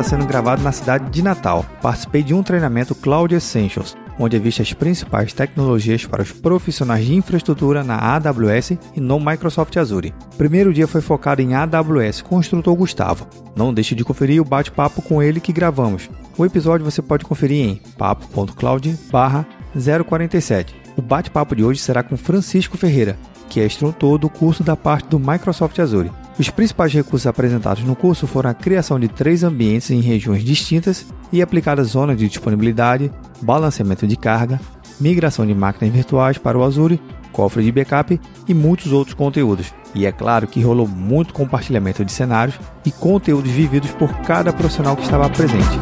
Está sendo gravado na cidade de Natal. Participei de um treinamento Cloud Essentials, onde é vista as principais tecnologias para os profissionais de infraestrutura na AWS e no Microsoft Azure. O primeiro dia foi focado em AWS instrutor Gustavo. Não deixe de conferir o bate-papo com ele que gravamos. O episódio você pode conferir em papo.cloud/047. O bate-papo de hoje será com Francisco Ferreira, que é instrutor do curso da parte do Microsoft Azure. Os principais recursos apresentados no curso foram a criação de três ambientes em regiões distintas e aplicadas zonas de disponibilidade, balanceamento de carga, migração de máquinas virtuais para o Azure, cofre de backup e muitos outros conteúdos. E é claro que rolou muito compartilhamento de cenários e conteúdos vividos por cada profissional que estava presente.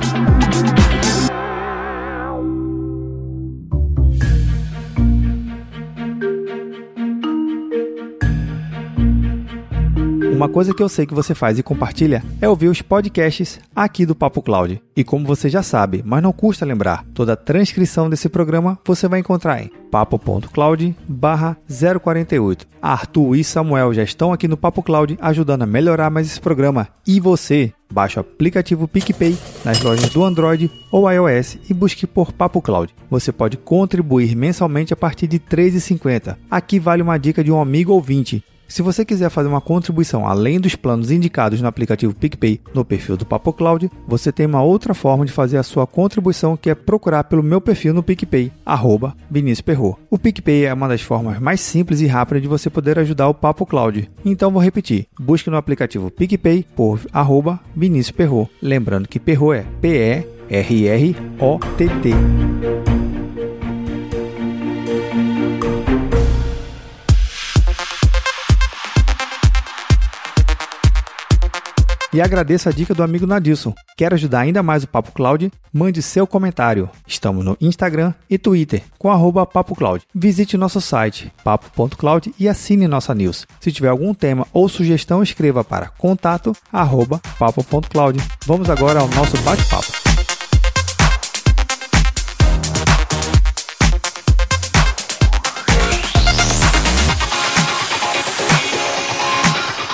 Uma coisa que eu sei que você faz e compartilha é ouvir os podcasts aqui do Papo Cloud. E como você já sabe, mas não custa lembrar, toda a transcrição desse programa você vai encontrar em papo.cloud/048. Arthur e Samuel já estão aqui no Papo Cloud ajudando a melhorar mais esse programa. E você, baixe o aplicativo PicPay nas lojas do Android ou iOS e busque por Papo Cloud. Você pode contribuir mensalmente a partir de R$ 3,50. Aqui vale uma dica de um amigo ouvinte. Se você quiser fazer uma contribuição além dos planos indicados no aplicativo PicPay no perfil do Papo Cloud, você tem uma outra forma de fazer a sua contribuição que é procurar pelo meu perfil no PicPay, arroba Vinícius Perro. O PicPay é uma das formas mais simples e rápidas de você poder ajudar o Papo Cloud. Então vou repetir, busque no aplicativo PicPay por arroba Vinícius Perro. Lembrando que Perro é P-E-R-R-O-T-T. E agradeço a dica do amigo Nadilson. Quer ajudar ainda mais o Papo Cloud? Mande seu comentário. Estamos no Instagram e Twitter com arroba Papo Cloud. Visite nosso site papo.cloud e assine nossa news. Se tiver algum tema ou sugestão, escreva para contato arroba papo.cloud. Vamos agora ao nosso bate-papo.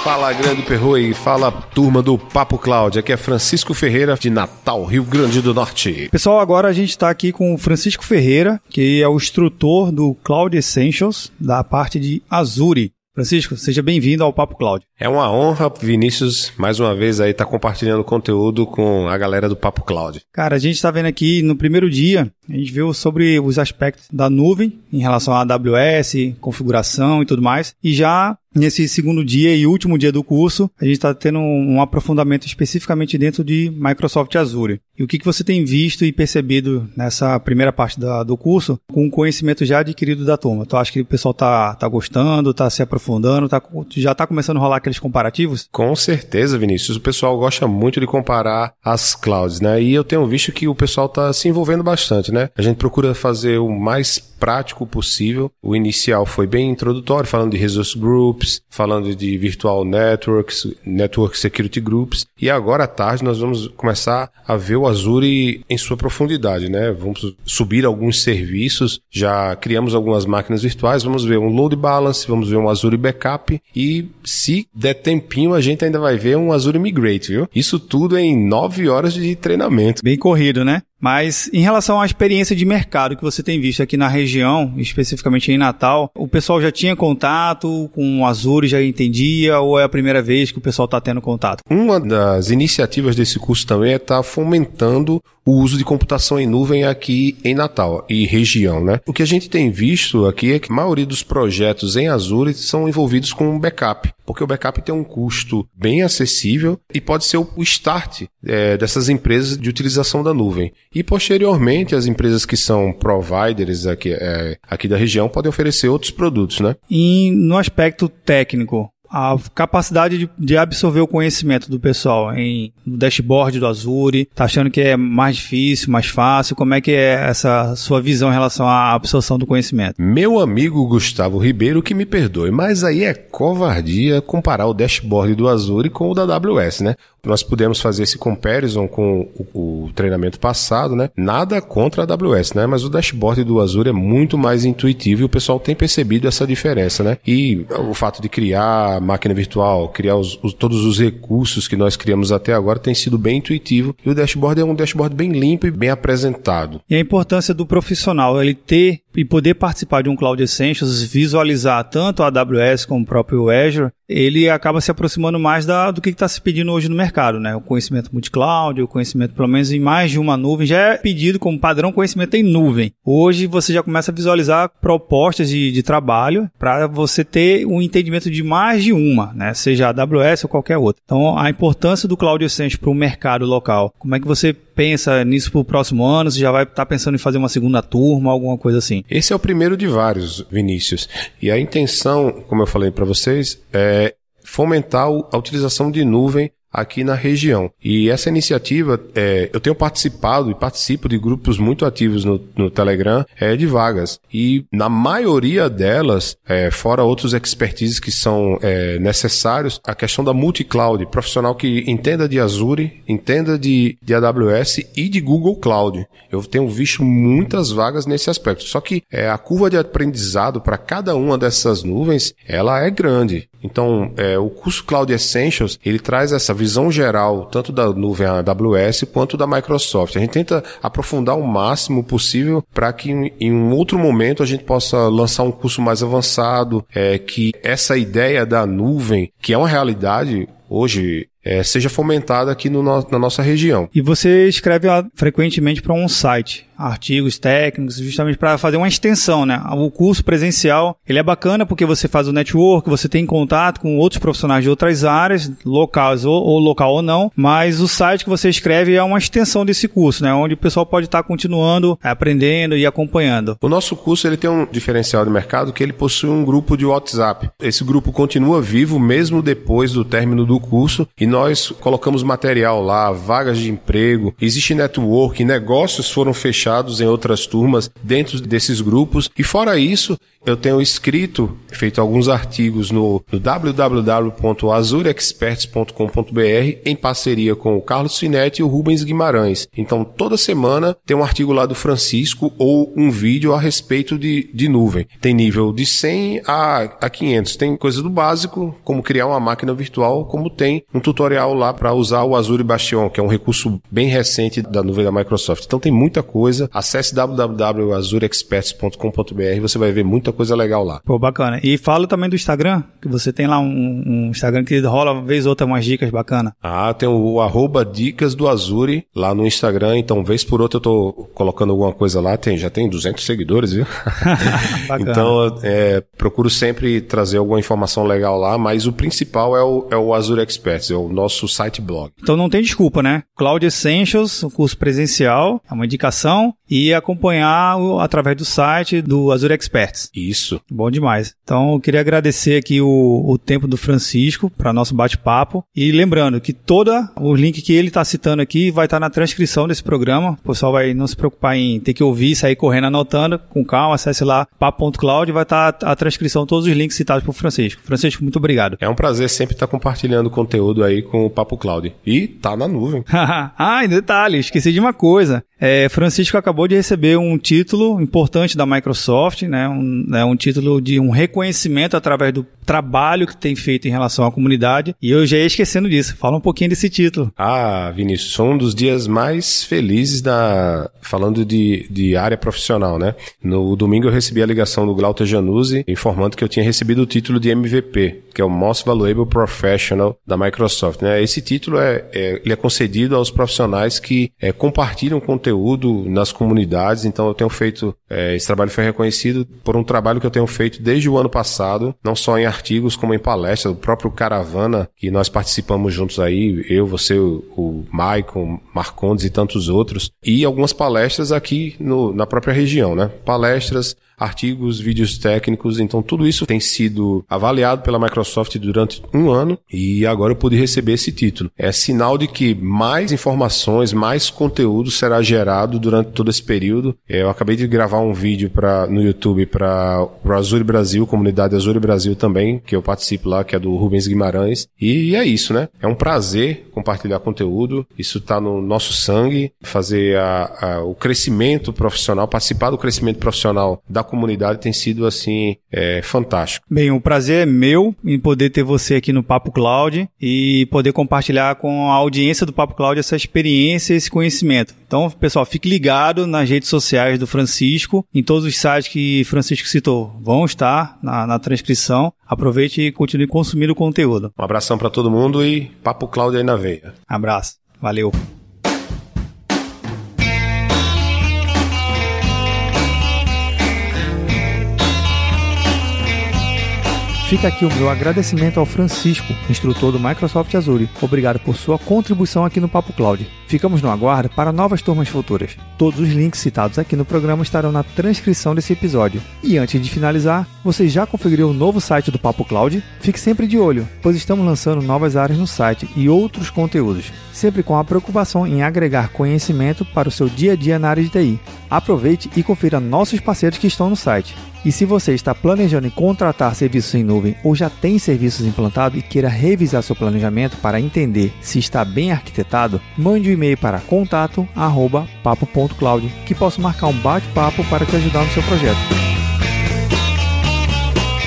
Fala, grande perro e fala turma do Papo Cloud. Aqui é Francisco Ferreira, de Natal, Rio Grande do Norte. Pessoal, agora a gente está aqui com o Francisco Ferreira, que é o instrutor do Cloud Essentials, da parte de Azure. Francisco, seja bem-vindo ao Papo Cloud. É uma honra, Vinícius, mais uma vez aí estar tá compartilhando conteúdo com a galera do Papo Cloud. Cara, a gente está vendo aqui no primeiro dia, a gente viu sobre os aspectos da nuvem em relação à AWS, configuração e tudo mais. E já nesse segundo dia e último dia do curso, a gente está tendo um aprofundamento especificamente dentro de Microsoft Azure. E o que, que você tem visto e percebido nessa primeira parte da, do curso com o conhecimento já adquirido da turma? Tu acha que o pessoal está tá gostando, está se aprofundando, tá, já está começando a rolar aqueles comparativos? Com certeza, Vinícius. O pessoal gosta muito de comparar as clouds, né? E eu tenho visto que o pessoal está se envolvendo bastante, né? A gente procura fazer o mais prático possível. O inicial foi bem introdutório, falando de resource groups, falando de virtual networks, network security groups. E agora à tarde nós vamos começar a ver o Azure em sua profundidade, né? Vamos subir alguns serviços, já criamos algumas máquinas virtuais, vamos ver um load balance, vamos ver um Azure backup e se der tempinho a gente ainda vai ver um Azure migrate, viu? Isso tudo em nove horas de treinamento. Bem corrido, né? Mas em relação à experiência de mercado que você tem visto aqui na região, especificamente em Natal, o pessoal já tinha contato com o Azure, já entendia, ou é a primeira vez que o pessoal está tendo contato? Uma das iniciativas desse curso também é estar tá fomentando o uso de computação em nuvem aqui em Natal e região, né? O que a gente tem visto aqui é que a maioria dos projetos em Azure são envolvidos com backup, porque o backup tem um custo bem acessível e pode ser o start é, dessas empresas de utilização da nuvem. E posteriormente, as empresas que são providers aqui, é, aqui da região podem oferecer outros produtos, né? E no aspecto técnico, a capacidade de, de, absorver o conhecimento do pessoal em no dashboard do Azure? Tá achando que é mais difícil, mais fácil? Como é que é essa sua visão em relação à absorção do conhecimento? Meu amigo Gustavo Ribeiro, que me perdoe, mas aí é covardia comparar o dashboard do Azure com o da AWS, né? Nós pudemos fazer esse comparison com o, o treinamento passado, né? Nada contra a AWS, né? Mas o dashboard do Azure é muito mais intuitivo e o pessoal tem percebido essa diferença, né? E o fato de criar máquina virtual, criar os, os, todos os recursos que nós criamos até agora tem sido bem intuitivo e o dashboard é um dashboard bem limpo e bem apresentado. E a importância do profissional, ele ter e poder participar de um Cloud Essentials, visualizar tanto a AWS como o próprio Azure, ele acaba se aproximando mais da, do que está se pedindo hoje no mercado, né? O conhecimento multi-cloud, o conhecimento pelo menos em mais de uma nuvem, já é pedido como padrão conhecimento em nuvem. Hoje você já começa a visualizar propostas de, de trabalho para você ter um entendimento de mais de uma, né? Seja AWS ou qualquer outra. Então, a importância do Cloud Essentials para o mercado local. Como é que você pensa nisso para o próximo ano? Você já vai estar tá pensando em fazer uma segunda turma, alguma coisa assim? Esse é o primeiro de vários, Vinícius. E a intenção, como eu falei para vocês, é fomentar a utilização de nuvem aqui na região. E essa iniciativa, é, eu tenho participado e participo de grupos muito ativos no, no Telegram é, de vagas. E na maioria delas, é, fora outros expertises que são é, necessários, a questão da multi-cloud, profissional que entenda de Azure, entenda de, de AWS e de Google Cloud. Eu tenho visto muitas vagas nesse aspecto. Só que é, a curva de aprendizado para cada uma dessas nuvens, ela é grande. Então, é, o curso Cloud Essentials, ele traz essa visão geral, tanto da nuvem AWS quanto da Microsoft. A gente tenta aprofundar o máximo possível para que em um outro momento a gente possa lançar um curso mais avançado, é, que essa ideia da nuvem, que é uma realidade hoje é, seja fomentada aqui no, na nossa região. E você escreve frequentemente para um site artigos técnicos, justamente para fazer uma extensão, né? O curso presencial, ele é bacana porque você faz o network, você tem contato com outros profissionais de outras áreas, locais ou, ou local ou não, mas o site que você escreve é uma extensão desse curso, né? Onde o pessoal pode estar tá continuando aprendendo e acompanhando. O nosso curso, ele tem um diferencial de mercado que ele possui um grupo de WhatsApp. Esse grupo continua vivo mesmo depois do término do curso e nós colocamos material lá, vagas de emprego, existe network, negócios foram fechados em outras turmas dentro desses grupos. E fora isso, eu tenho escrito, feito alguns artigos no, no www.azurexperts.com.br em parceria com o Carlos Finetti e o Rubens Guimarães. Então, toda semana tem um artigo lá do Francisco ou um vídeo a respeito de, de nuvem. Tem nível de 100 a, a 500. Tem coisa do básico, como criar uma máquina virtual, como tem um tutorial lá para usar o Azure Bastion, que é um recurso bem recente da nuvem da Microsoft. Então, tem muita coisa. Acesse www.azurexperts.com.br, você vai ver muita coisa legal lá. Pô, bacana. E fala também do Instagram, que você tem lá um, um Instagram que rola uma vez ou outra umas dicas bacanas. Ah, tem o, o arroba dicas do Azure lá no Instagram, então vez por outra eu tô colocando alguma coisa lá, tem, já tem 200 seguidores, viu? então, é, procuro sempre trazer alguma informação legal lá, mas o principal é o, é o Azure Experts, é o nosso site blog. Então não tem desculpa, né? Cloud Essentials, o curso presencial, é uma indicação, e acompanhar o, através do site do Azure Experts. Isso. Bom demais. Então, eu queria agradecer aqui o, o tempo do Francisco para nosso bate-papo. E lembrando que todo o link que ele está citando aqui vai estar tá na transcrição desse programa. O pessoal vai não se preocupar em ter que ouvir, sair correndo anotando. Com calma, acesse lá papo.cloud vai estar tá a transcrição, todos os links citados por Francisco. Francisco, muito obrigado. É um prazer sempre estar tá compartilhando conteúdo aí com o Papo Cloud. E tá na nuvem. ah, e detalhe, esqueci de uma coisa. É, Francisco acabou de receber um título importante da Microsoft, né? Um, né, um título de um reconhecimento através do trabalho que tem feito em relação à comunidade. E eu já ia esquecendo disso. Fala um pouquinho desse título. Ah, Vinícius, um dos dias mais felizes da falando de, de área profissional, né? No domingo eu recebi a ligação do Glauter Januzzi informando que eu tinha recebido o título de MVP, que é o Most Valuable Professional da Microsoft. Né? Esse título é, é, ele é concedido aos profissionais que é, compartilham conteúdo nas comunidades. Então eu tenho feito, é, esse trabalho foi reconhecido por um trabalho que eu tenho feito desde o ano passado, não só em artigos como em palestras, o próprio Caravana, que nós participamos juntos aí, eu, você, o, o Maicon, Marcondes e tantos outros, e algumas palestras aqui no, na própria região, né? Palestras artigos, vídeos técnicos. Então, tudo isso tem sido avaliado pela Microsoft durante um ano e agora eu pude receber esse título. É sinal de que mais informações, mais conteúdo será gerado durante todo esse período. É, eu acabei de gravar um vídeo pra, no YouTube para o Azure Brasil, comunidade Azure Brasil também, que eu participo lá, que é do Rubens Guimarães. E é isso, né? É um prazer compartilhar conteúdo. Isso está no nosso sangue, fazer a, a, o crescimento profissional, participar do crescimento profissional da comunidade tem sido assim é, fantástico. Bem, o prazer é meu em poder ter você aqui no Papo Cloud e poder compartilhar com a audiência do Papo Cloud essa experiência, esse conhecimento. Então, pessoal, fique ligado nas redes sociais do Francisco, em todos os sites que Francisco citou, vão estar na, na transcrição. Aproveite e continue consumindo o conteúdo. Um abração para todo mundo e Papo Cloud aí na veia. Abraço. Valeu. Fica aqui o meu agradecimento ao Francisco, instrutor do Microsoft Azure. Obrigado por sua contribuição aqui no Papo Cloud. Ficamos no aguardo para novas turmas futuras. Todos os links citados aqui no programa estarão na transcrição desse episódio. E antes de finalizar, você já configurou o novo site do Papo Cloud? Fique sempre de olho, pois estamos lançando novas áreas no site e outros conteúdos, sempre com a preocupação em agregar conhecimento para o seu dia a dia na área de TI. Aproveite e confira nossos parceiros que estão no site. E se você está planejando em contratar serviços em nuvem ou já tem serviços implantados e queira revisar seu planejamento para entender se está bem arquitetado, mande um e-mail para contato@papo.cloud que posso marcar um bate-papo para te ajudar no seu projeto.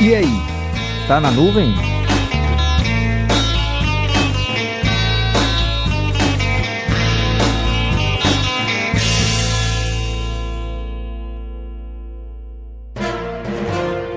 E aí, tá na nuvem?